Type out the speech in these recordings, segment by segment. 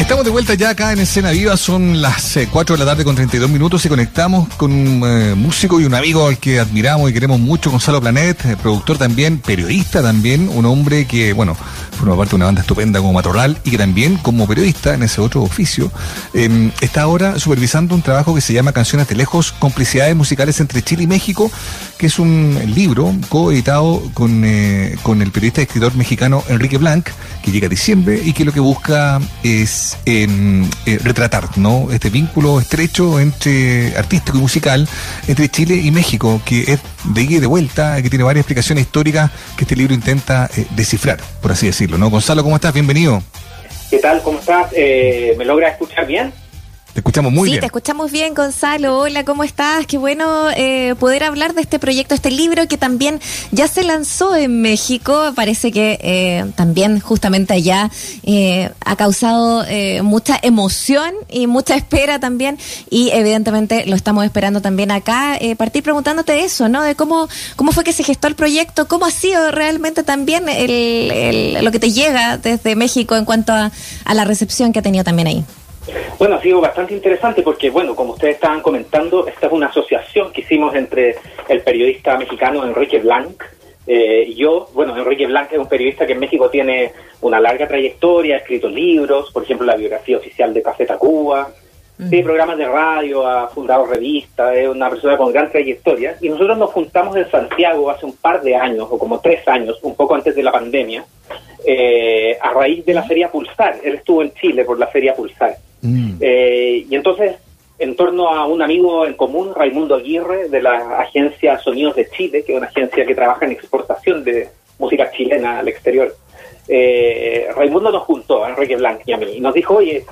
Estamos de vuelta ya acá en Escena Viva, son las 4 eh, de la tarde con 32 minutos y conectamos con un eh, músico y un amigo al que admiramos y queremos mucho, Gonzalo Planet, eh, productor también, periodista también, un hombre que, bueno, forma parte de una banda estupenda como Matorral y que también como periodista en ese otro oficio em, está ahora supervisando un trabajo que se llama Canciones de Lejos, Complicidades Musicales entre Chile y México, que es un libro coeditado con, con el periodista y escritor mexicano Enrique Blanc, que llega a diciembre y que lo que busca es eh, retratar ¿no? este vínculo estrecho entre artístico y musical entre Chile y México, que es de ida y de vuelta, que tiene varias explicaciones históricas que este libro intenta eh, descifrar, por así decirlo. ¿no? Gonzalo, ¿cómo estás? Bienvenido. ¿Qué tal? ¿Cómo estás? Eh, ¿Me logra escuchar bien? Te escuchamos muy bien. Sí, te escuchamos bien, Gonzalo. Hola, ¿cómo estás? Qué bueno eh, poder hablar de este proyecto, este libro que también ya se lanzó en México. Parece que eh, también justamente allá eh, ha causado mucha emoción y mucha espera también. Y evidentemente lo estamos esperando también acá. partir preguntándote eso, ¿no? De cómo, cómo fue que se gestó el proyecto, cómo ha sido realmente también el, lo que te llega desde México en cuanto a la recepción que ha tenido también ahí. Bueno, ha sido bastante interesante porque, bueno, como ustedes estaban comentando, esta es una asociación que hicimos entre el periodista mexicano Enrique Blanc eh, y yo. Bueno, Enrique Blanc es un periodista que en México tiene una larga trayectoria, ha escrito libros, por ejemplo, la biografía oficial de Café Tacuba, tiene programas de radio, ha fundado revistas, es una persona con gran trayectoria. Y nosotros nos juntamos en Santiago hace un par de años, o como tres años, un poco antes de la pandemia, eh, a raíz de la Feria Pulsar. Él estuvo en Chile por la Feria Pulsar. Mm. Eh, y entonces, en torno a un amigo en común, Raimundo Aguirre, de la agencia Sonidos de Chile, que es una agencia que trabaja en exportación de música chilena al exterior, eh, Raimundo nos juntó, a Enrique Blanc y a mí, y nos dijo, oye,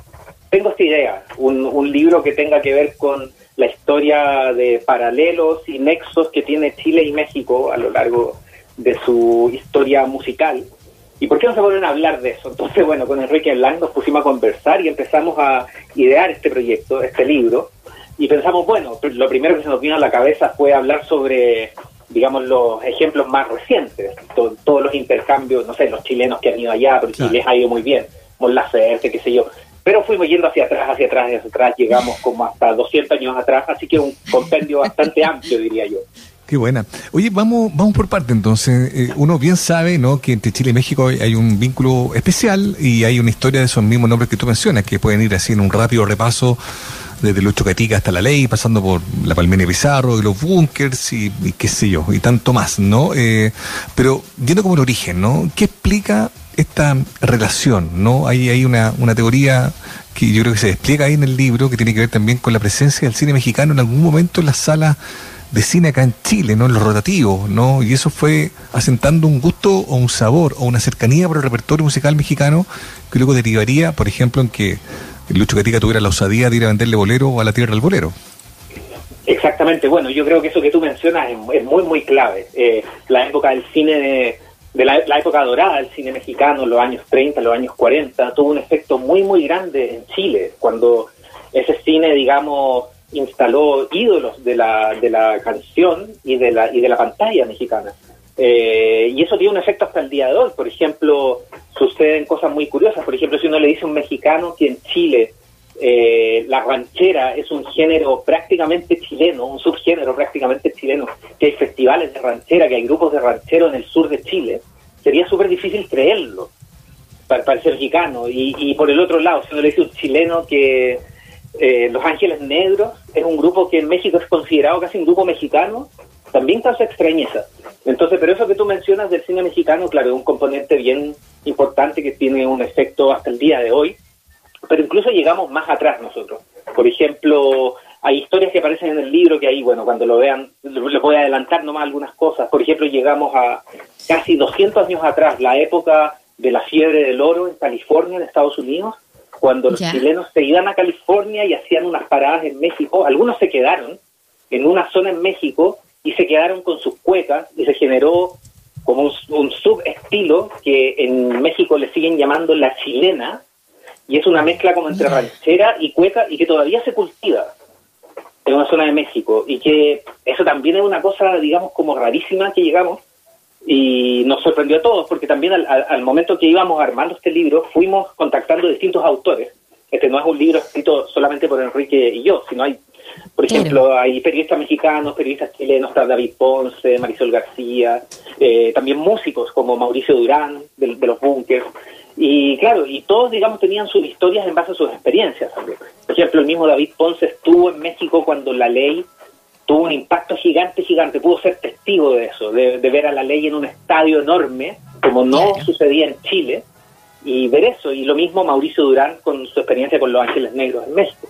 tengo esta idea, un, un libro que tenga que ver con la historia de paralelos y nexos que tiene Chile y México a lo largo de su historia musical ¿Y por qué no se vuelven a hablar de eso? Entonces, bueno, con Enrique Blanc nos pusimos a conversar y empezamos a idear este proyecto, este libro, y pensamos, bueno, lo primero que se nos vino a la cabeza fue hablar sobre, digamos, los ejemplos más recientes, todos los intercambios, no sé, los chilenos que han ido allá, pero Chile ha ido muy bien, Mon Laferte, qué sé yo, pero fuimos yendo hacia atrás, hacia atrás, hacia atrás, llegamos como hasta 200 años atrás, así que un compendio bastante amplio, diría yo. Qué buena. Oye, vamos, vamos por parte entonces. Eh, uno bien sabe, ¿no? Que entre Chile y México hay, un vínculo especial y hay una historia de esos mismos nombres que tú mencionas, que pueden ir así en un rápido repaso desde Lucho Catica hasta la ley, pasando por la Palmenia Pizarro y los bunkers y, qué sé yo, y tanto más, ¿no? Eh, pero viendo como el origen, ¿no? ¿Qué explica esta relación, ¿no? Hay, hay una, una teoría que yo creo que se despliega ahí en el libro que tiene que ver también con la presencia del cine mexicano en algún momento en las salas de cine acá en Chile, ¿no? En los rotativos, ¿no? Y eso fue asentando un gusto o un sabor o una cercanía por el repertorio musical mexicano que luego derivaría, por ejemplo, en que Lucho Catica tuviera la osadía de ir a venderle bolero a la tierra del bolero. Exactamente, bueno, yo creo que eso que tú mencionas es, muy, muy clave. Eh, la época del cine, de, la, la, época dorada del cine mexicano, los años 30, los años 40, tuvo un efecto muy, muy grande en Chile, cuando ese cine, digamos, instaló ídolos de la, de la canción y de la, y de la pantalla mexicana. Eh, y eso tiene un efecto hasta el día de hoy. Por ejemplo, suceden cosas muy curiosas. Por ejemplo, si uno le dice a un mexicano que en Chile eh, la ranchera es un género prácticamente chileno, un subgénero prácticamente chileno, que hay festivales de ranchera, que hay grupos de rancheros en el sur de Chile, sería súper difícil creerlo para, para ser mexicano. Y, y por el otro lado, si uno le dice a un chileno que eh, Los Ángeles Negros es un grupo que en México es considerado casi un grupo mexicano, también causa extrañeza. Entonces, pero eso que tú mencionas del cine mexicano, claro, es un componente bien importante que tiene un efecto hasta el día de hoy, pero incluso llegamos más atrás nosotros. Por ejemplo, hay historias que aparecen en el libro que ahí, bueno, cuando lo vean, les voy a adelantar nomás algunas cosas. Por ejemplo, llegamos a casi 200 años atrás, la época de la fiebre del oro en California, en Estados Unidos, cuando los chilenos se iban a California y hacían unas paradas en México, algunos se quedaron en una zona en México y se quedaron con sus cuecas y se generó como un, un subestilo que en México le siguen llamando la chilena y es una mezcla como entre ranchera y cueca y que todavía se cultiva en una zona de México y que eso también es una cosa digamos como rarísima que llegamos y nos sorprendió a todos porque también al, momento que íbamos armando este libro fuimos contactando distintos autores Este no es un libro escrito solamente por Enrique y yo, sino hay, por ejemplo, hay periodistas mexicanos, periodistas chilenos, está David Ponce, Marisol García, eh, también músicos como Mauricio Durán, de, los Bunkers. Y claro, y todos, digamos, tenían sus historias en base a sus experiencias también. Por ejemplo, el mismo David Ponce estuvo en México cuando la ley tuvo un impacto gigante, gigante. Pudo ser testigo de eso, de, ver a la ley en un estadio enorme, como no sucedía en Chile, y ver eso. Y lo mismo Mauricio Durán con su experiencia con Los Ángeles Negros en México.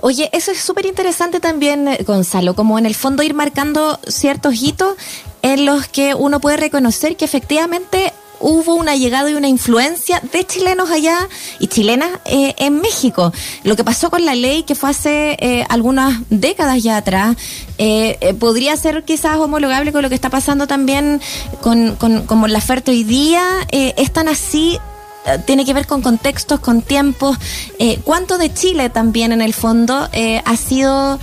Oye, eso es súper interesante también, eh, Gonzalo, como en el fondo ir marcando ciertos hitos en los que uno puede reconocer que efectivamente hubo una llegada y una influencia de chilenos allá y chilenas eh, en México. Lo que pasó con la ley, que fue hace eh, algunas décadas ya atrás, eh, podría ser quizás homologable con lo que está pasando también con, con, con la oferta hoy día. ¿Es tan así? tiene que ver con contextos, con tiempos. ¿Cuánto de Chile también en el fondo ha sido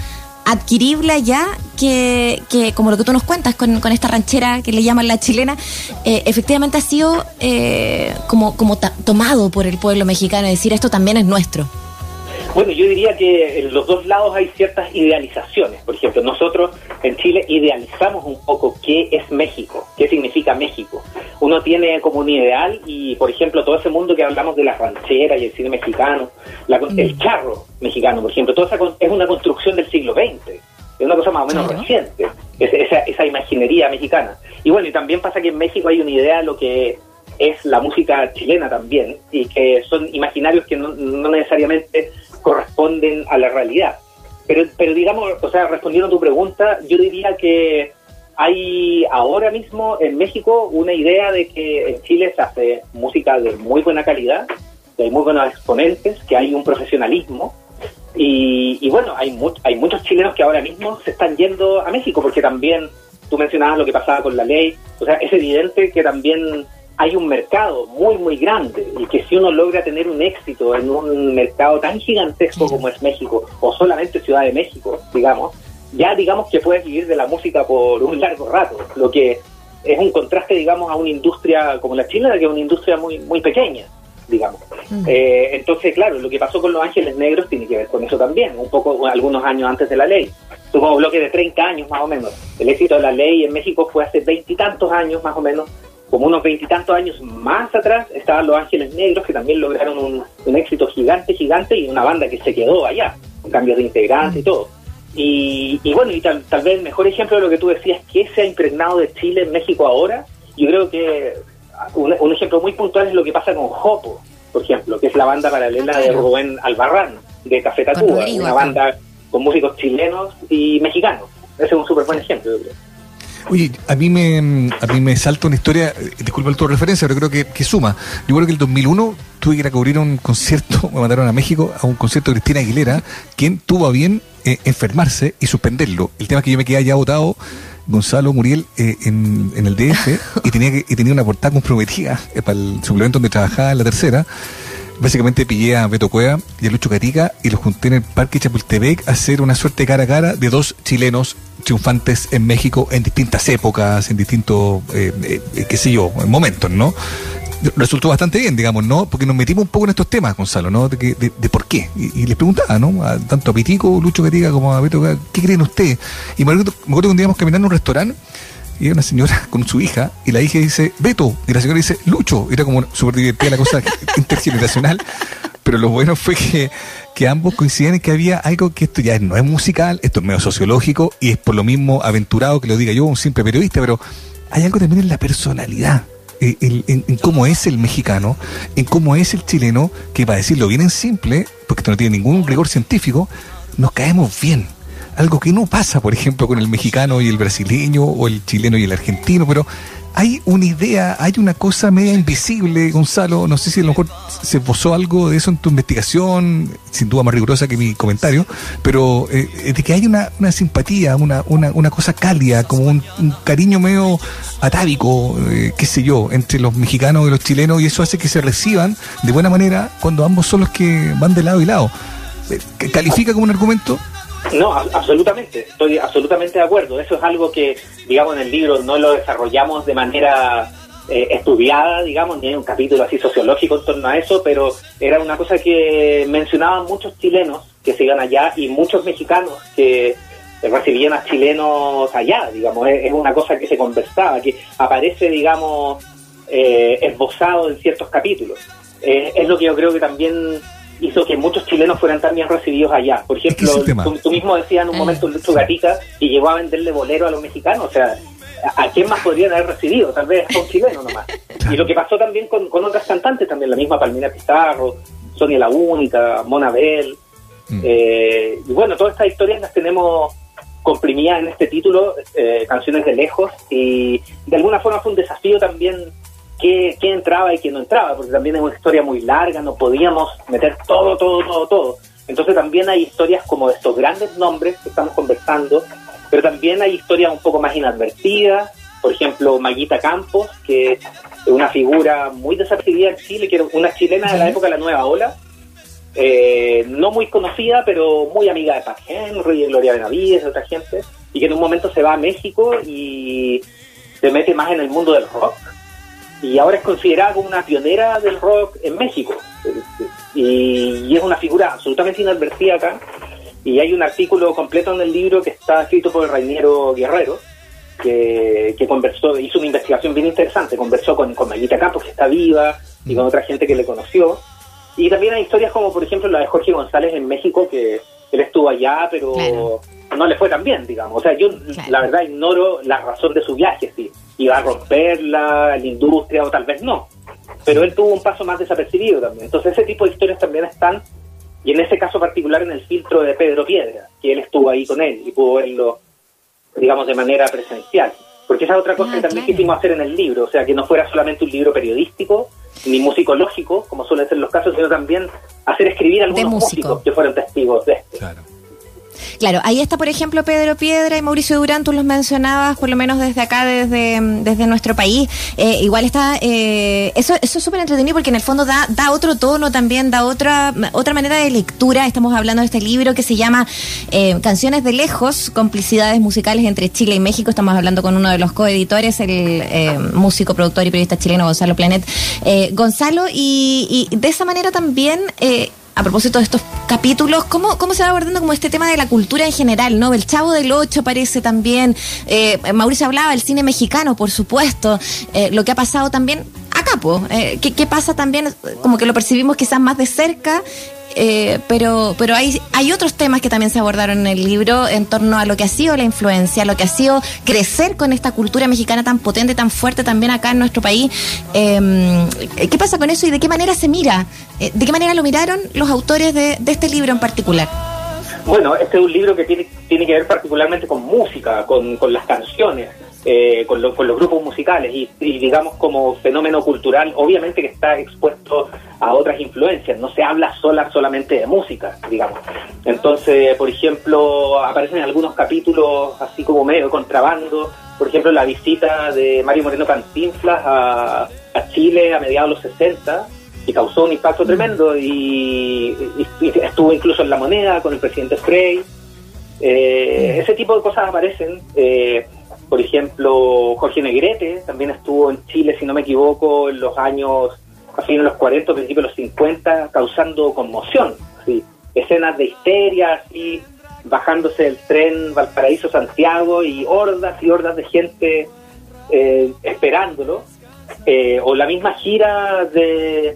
adquirible allá que, que, como lo que tú nos cuentas con, con esta ranchera que le llaman la chilena, eh, efectivamente ha sido eh, como, como tomado por el pueblo mexicano, es decir, esto también es nuestro. Bueno, yo diría que en los dos lados hay ciertas idealizaciones. Por ejemplo, nosotros en Chile idealizamos un poco qué es México, qué significa México. Uno tiene como un ideal y, por ejemplo, todo ese mundo que hablamos de las rancheras y el cine mexicano, el mm. charro mexicano, por ejemplo, todo esa es una construcción del siglo XX. Es una cosa más o menos reciente, esa, esa imaginería mexicana. Y bueno, y también pasa que en México hay una idea de lo que es la música chilena también, y que son imaginarios que no, no necesariamente corresponden a la realidad. Pero, pero digamos, o sea, respondiendo a tu pregunta, yo diría que hay ahora mismo en México una idea de que en Chile se hace música de muy buena calidad, que hay muy buenos exponentes, que hay un profesionalismo. Y, bueno, hay, hay muchos chilenos que ahora mismo se están yendo a México, porque también tú mencionabas lo que pasaba con la ley. O sea, es evidente que también hay un mercado muy, muy grande y que si uno logra tener un éxito en un mercado tan gigantesco como es México, o solamente Ciudad de México, digamos, ya digamos que puedes vivir de la música por un largo rato, lo que es un contraste, digamos, a una industria como la china, que es una industria muy, muy pequeña, digamos. Mm. Eh, entonces, claro, lo que pasó con Los Ángeles Negros tiene que ver con eso también, un poco algunos años antes de la ley. Tuvo un bloque de 30 años más o menos. El éxito de la ley en México fue hace veintitantos años más o menos como unos veintitantos años más atrás estaban Los Ángeles Negros, que también lograron un, éxito gigante, gigante, y una banda que se quedó allá, con cambios de integrantes y todo. Y, bueno, y tal, vez el mejor ejemplo de lo que tú decías, que se ha impregnado de Chile en México ahora, yo creo que un, ejemplo muy puntual es lo que pasa con Jopo, por ejemplo, que es la banda paralela de Rubén Albarrán, de Café Tacuba, una banda con músicos chilenos y mexicanos. Ese es un súper buen ejemplo, yo creo. Oye, a mí me, a mí me salta una historia, eh, disculpa el tu referencia, pero creo que, suma. Yo creo que el 2001 tuve que ir a cubrir un concierto, me mandaron a México a un concierto de Cristina Aguilera, quien tuvo a bien eh, enfermarse y suspenderlo. El tema es que yo me quedé allá votado, Gonzalo Muriel, eh, en, en, el DF, y tenía, que, y tenía una portada comprometida para el suplemento donde trabajaba en la tercera básicamente pillé a Beto Cueva y a Lucho Catica y los junté en el Parque Chapultepec a hacer una suerte cara a cara de dos chilenos triunfantes en México en distintas épocas, en distintos, eh, eh, qué sé yo, momentos, ¿no? Resultó bastante bien, digamos, ¿no? Porque nos metimos un poco en estos temas, Gonzalo, ¿no? De, de, por qué. Y, les preguntaba, ¿no? tanto a Pitico, Lucho Catica como a Beto Cueva, ¿qué creen ustedes? Y me acuerdo, me que un día íbamos caminando en un restaurante y hay una señora con su hija y la hija dice Beto y la señora dice Lucho. Era como súper divertida la cosa intergeneracional. Pero lo bueno fue que, que ambos coinciden en que había algo que esto ya no es musical, esto es medio sociológico y es por lo mismo aventurado que lo diga yo, un simple periodista, pero hay algo también en la personalidad. En, en, cómo es el mexicano, en cómo es el chileno, que para decirlo bien en simple, porque esto no tiene ningún rigor científico, nos caemos bien algo que no pasa, por ejemplo, con el mexicano y el brasileño o el chileno y el argentino, pero hay una idea, hay una cosa media invisible, Gonzalo, no sé si a lo mejor se posó algo de eso en tu investigación, sin duda más rigurosa que mi comentario, pero eh, de que hay una, una simpatía, una, una, una, cosa cálida, como un, cariño medio atávico, eh, qué sé yo, entre los mexicanos y los chilenos, y eso hace que se reciban de buena manera cuando ambos son los que van de lado y lado. Eh, ¿Califica como un argumento? No, absolutamente, estoy absolutamente de acuerdo. Eso es algo que, digamos, en el libro no lo desarrollamos de manera eh, estudiada, digamos, ni hay un capítulo así sociológico en torno a eso, pero era una cosa que mencionaban muchos chilenos que se iban allá y muchos mexicanos que recibían a chilenos allá, digamos, es, una cosa que se conversaba, que aparece, digamos, eh, esbozado en ciertos capítulos. Eh, es lo que yo creo que también hizo que muchos chilenos fueran también recibidos allá. Por ejemplo, tú, mismo decías en un momento Lucho Gatica y llegó a venderle bolero a los mexicanos, o sea, ¿a quién más podrían haber recibido? Tal vez a un chileno nomás. Y lo que pasó también con, otras cantantes, también la misma Palmina Pizarro, Sonia La Única, Mona Bell. Mm. Eh, y bueno, todas estas historias las tenemos comprimidas en este título, eh, Canciones de Lejos, y de alguna forma fue un desafío también qué, entraba y qué no entraba, porque también es una historia muy larga, no podíamos meter todo, todo, todo, todo. Entonces también hay historias como de estos grandes nombres que estamos conversando, pero también hay historias un poco más inadvertidas, por ejemplo, Maguita Campos, que es una figura muy desapercibida en Chile, que era una chilena de la época de la Nueva Ola, eh, no muy conocida, pero muy amiga de Pat Henry, de Gloria Benavides, de otra gente, y que en un momento se va a México y se mete más en el mundo del rock y ahora es considerada como una pionera del rock en México. Y, es una figura absolutamente inadvertida acá. Y hay un artículo completo en el libro que está escrito por el Rainiero Guerrero, que, conversó, hizo una investigación bien interesante, conversó con, con Mayita Campos, que está viva, y con otra gente que le conoció. Y también hay historias como, por ejemplo, la de Jorge González en México, que él estuvo allá, pero no le fue tan bien, digamos. O sea, yo la verdad ignoro la razón de su viaje, sí iba a romperla, la industria o tal vez no. Pero él tuvo un paso más desapercibido también. Entonces ese tipo de historias también están, y en ese caso particular en el filtro de Pedro Piedra, que él estuvo ahí con él y pudo verlo, digamos, de manera presencial. Porque esa es otra cosa ah, que también quisimos hacer en el libro, o sea, que no fuera solamente un libro periodístico ni musicológico, como suelen ser los casos, sino también hacer escribir a algunos músicos que fueron testigos de esto. Claro. Claro, ahí está, por ejemplo, Pedro Piedra y Mauricio Durán, tú los mencionabas, por lo menos desde acá, desde, desde nuestro país. Eh, igual está, eh, eso, eso es súper entretenido porque en el fondo da, da otro tono también, da otra, otra manera de lectura. Estamos hablando de este libro que se llama eh, Canciones de Lejos, complicidades musicales entre Chile y México. Estamos hablando con uno de los coeditores, el músico, productor y periodista chileno Gonzalo Planet. Gonzalo, y, y, de esa manera también a propósito de estos capítulos, ¿cómo, cómo se va abordando como este tema de la cultura en general, ¿no? El Chavo del Ocho aparece también, eh, Mauricio hablaba del cine mexicano, por supuesto, eh, lo que ha pasado también acá, eh, ¿qué, ¿qué, pasa también? Como que lo percibimos quizás más de cerca eh, pero, pero hay, hay otros temas que también se abordaron en el libro en torno a lo que ha sido la influencia, lo que ha sido crecer con esta cultura mexicana tan potente, tan fuerte también acá en nuestro país. Em, ¿Qué pasa con eso y de qué manera se mira? Eh, ¿De qué manera lo miraron los autores de, este libro en particular? Bueno, este es un libro que tiene, tiene que ver particularmente con música, con, con las canciones. Eh, con, con, los grupos musicales y, digamos como fenómeno cultural, obviamente que está expuesto a otras influencias, no se habla sola solamente de música, digamos. Entonces, por ejemplo, aparecen algunos capítulos así como medio contrabando, por ejemplo, la visita de Mario Moreno Cantinflas a, Chile a mediados de los 60, y causó un impacto tremendo y, estuvo incluso en la moneda con el presidente Frey. Eh, ese tipo de cosas aparecen. Eh, por ejemplo, Jorge Negrete también estuvo en Chile, si no me equivoco, en los años, así en los 40, principios de los 50, causando conmoción. Escenas de histeria, así, bajándose del tren Valparaíso-Santiago y hordas y hordas de gente eh, esperándolo. Eh, o la misma gira de,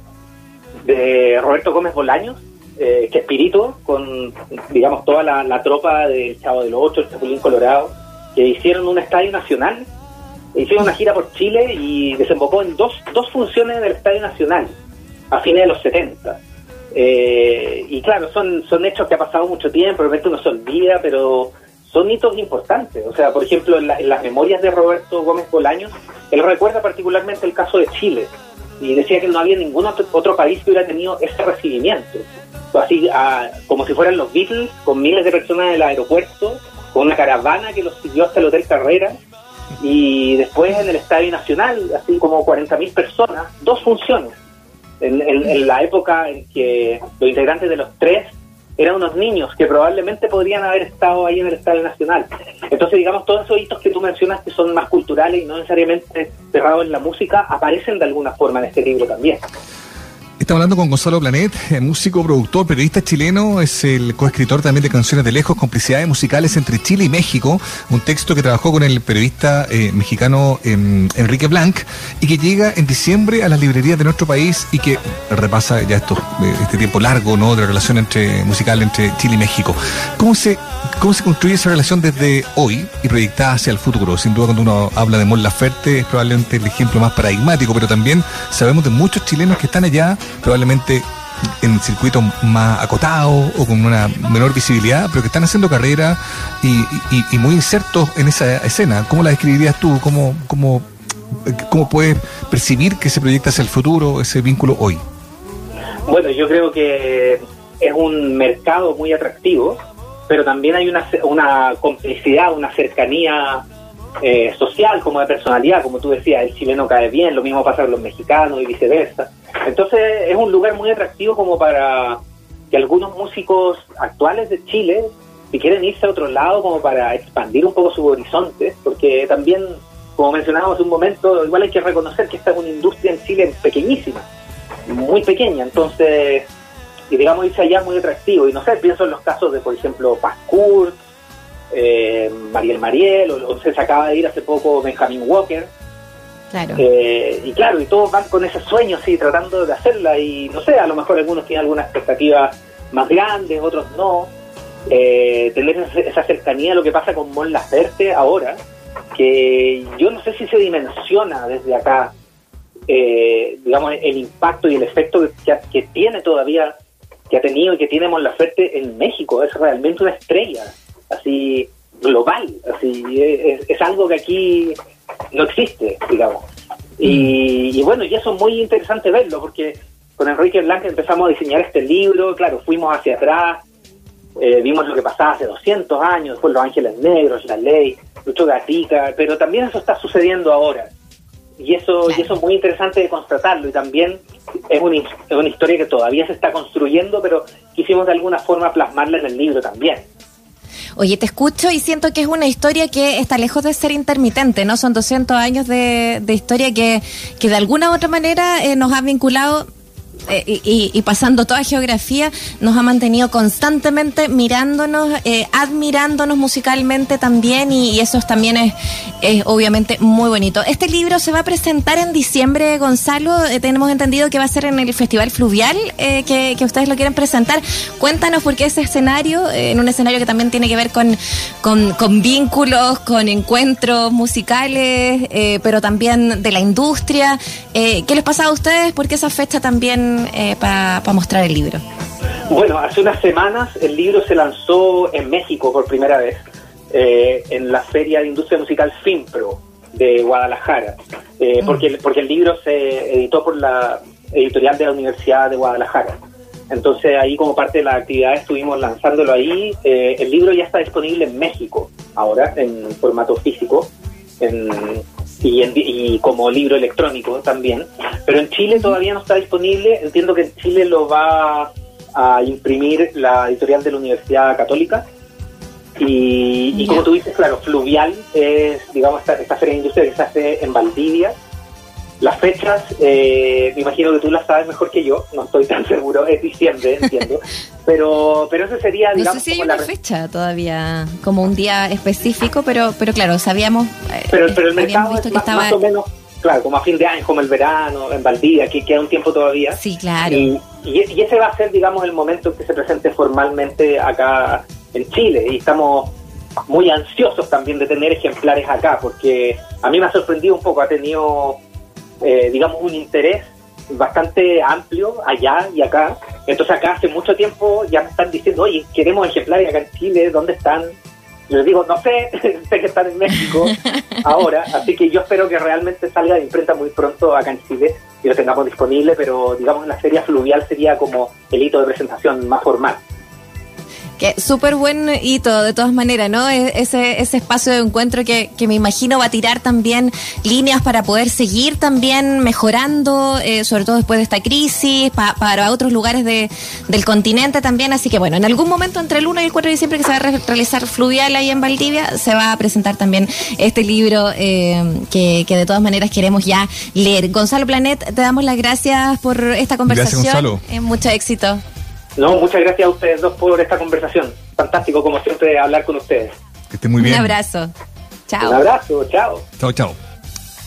de Roberto Gómez Bolaños, eh, que espíritu, con, digamos, toda la, la tropa del Chavo del Ocho, el Chapulín Colorado que hicieron un estadio nacional, hicieron una gira por Chile y desembocó en dos, dos funciones del Estadio Nacional a fines de los 70. Eh, y claro, son, son hechos que ha pasado mucho tiempo, realmente uno se olvida, pero son hitos importantes. O sea, por ejemplo, en, las memorias de Roberto Gómez Bolaños, él recuerda particularmente el caso de Chile y decía que no había ningún otro, país que hubiera tenido ese recibimiento. Así como si fueran los Beatles, con miles de personas en el aeropuerto, con una caravana que los siguió hasta el Hotel Carrera y después en el Estadio Nacional, así como 40.000 personas, dos funciones. En, la época en que los integrantes de los tres eran unos niños que probablemente podrían haber estado ahí en el Estadio Nacional. Entonces, digamos, todos esos hitos que tú mencionas que son más culturales y no necesariamente cerrados en la música, aparecen de alguna forma en este libro también. Estamos hablando con Gonzalo Planet, eh, músico, productor, periodista chileno, es el coescritor también de Canciones de Lejos, Complicidades Musicales entre Chile y México, un texto que trabajó con el periodista eh, mexicano em, Enrique Blanc y que llega en diciembre a las librerías de nuestro país y que repasa ya esto, eh, este tiempo largo ¿no? de la relación entre musical entre Chile y México. ¿Cómo se, ¿Cómo se construye esa relación desde hoy y proyectada hacia el futuro? Sin duda cuando uno habla de Mon Laferte es probablemente el ejemplo más paradigmático, pero también sabemos de muchos chilenos que están allá probablemente en circuitos más acotados o con una menor visibilidad, pero que están haciendo carrera y, muy insertos en esa escena. ¿Cómo la describirías tú? ¿Cómo, cómo, ¿Cómo puedes percibir que se proyecta hacia el futuro ese vínculo hoy? Bueno, yo creo que es un mercado muy atractivo, pero también hay una, una complicidad, una cercanía eh, social como de personalidad, como tú decías, el chileno cae bien, lo mismo pasa con los mexicanos y viceversa. Entonces es un lugar muy atractivo como para que algunos músicos actuales de Chile, si quieren irse a otro lado como para expandir un poco su horizonte, porque también, como mencionábamos un momento, igual hay que reconocer que esta es una industria en Chile pequeñísima, muy pequeña, entonces, y digamos irse allá muy atractivo. Y no sé, pienso en los casos de, por ejemplo, Pascourt, eh, Mariel Mariel, o, se acaba de ir hace poco Benjamin Walker, eh, y claro, y todos van con ese sueño, sí, tratando de hacerla. Y no sé, a lo mejor algunos tienen algunas expectativas más grandes, otros no. Eh, tener esa cercanía a lo que pasa con Mon Laferte ahora, que yo no sé si se dimensiona desde acá, eh, digamos, el impacto y el efecto que, tiene todavía, que ha tenido y que tiene Mon Laferte en México. Es realmente una estrella, así global, así es algo que aquí no existe, digamos. Y, bueno, y eso es muy interesante verlo, porque con Enrique Blanca empezamos a diseñar este libro, claro, fuimos hacia atrás, eh, vimos lo que pasaba hace 200 años, después Los Ángeles Negros, La Ley, Lucho Gatica, pero también eso está sucediendo ahora. Y eso, y eso es muy interesante de constatarlo, y también es una, es una historia que todavía se está construyendo, pero quisimos de alguna forma plasmarla en el libro también. Oye, te escucho y siento que es una historia que está lejos de ser intermitente, ¿no? Son 200 años de, de historia que, que de alguna u otra manera eh, nos ha vinculado eh, y, pasando toda geografía, nos ha mantenido constantemente mirándonos, eh, admirándonos musicalmente también y, eso también es, es, obviamente muy bonito. Este libro se va a presentar en diciembre, Gonzalo, eh, tenemos entendido que va a ser en el Festival Fluvial, que, que, ustedes lo quieren presentar. Cuéntanos por qué ese escenario, en un escenario que también tiene que ver con, con, con vínculos, con encuentros musicales, pero también de la industria. ¿Qué les pasa a ustedes? ¿Por qué esa fecha también eh, para mostrar el libro? Bueno, hace unas semanas el libro se lanzó en México por primera vez, eh, en la Feria de Industria Musical FIMPRO de Guadalajara, eh, mm. porque, porque el libro se editó por la editorial de la Universidad de Guadalajara. Entonces ahí como parte de la actividad estuvimos lanzándolo ahí. el libro ya está disponible en México ahora en formato físico, en, y, como libro electrónico también. Pero en Chile todavía no está disponible. Entiendo que en Chile lo va a imprimir la editorial de la Universidad Católica. Y, como tú dices, claro, Fluvial es, digamos, esta, esta feria de industria que se hace en Valdivia las fechas, eh, me imagino que tú las sabes mejor que yo, no estoy tan seguro, es diciembre, entiendo. pero pero eso sería, digamos, no sé si hay una fecha todavía, como un día específico, pero pero claro, sabíamos. Eh, pero, pero el mercado es más, o menos, claro, como a fin de año, como el verano, en Valdivia, que queda un tiempo todavía. Sí, claro. Y, y, ese va a ser, digamos, el momento en que se presente formalmente acá en Chile. Y estamos muy ansiosos también de tener ejemplares acá, porque a mí me ha sorprendido un poco, ha tenido eh, digamos, un interés bastante amplio allá y acá. Entonces acá hace mucho tiempo ya me están diciendo, oye, queremos ejemplares acá en Chile, ¿dónde están? Yo les digo, no sé, sé que están en México ahora, así que yo espero que realmente salga de imprenta muy pronto acá en Chile y lo tengamos disponible, pero digamos en la feria fluvial sería como el hito de presentación más formal. Que súper buen hito, de todas maneras, ¿no? E-, ese, ese espacio de encuentro que, que, me imagino va a tirar también líneas para poder seguir también mejorando, eh, sobre todo después de esta crisis, para otros lugares de, del continente también. Así que bueno, en algún momento entre el 1 y el 4 de diciembre que se va a realizar Fluvial ahí en Valdivia, se va a presentar también este libro eh, que, que, de todas maneras queremos ya leer. Gonzalo Planet, te damos las gracias por esta conversación. Gracias, Gonzalo. Eh, mucho éxito. No, muchas gracias a ustedes dos por esta conversación. Fantástico, como siempre, hablar con ustedes. Que estén muy bien. Un abrazo. Chao. Un abrazo, chao. Chao, chao.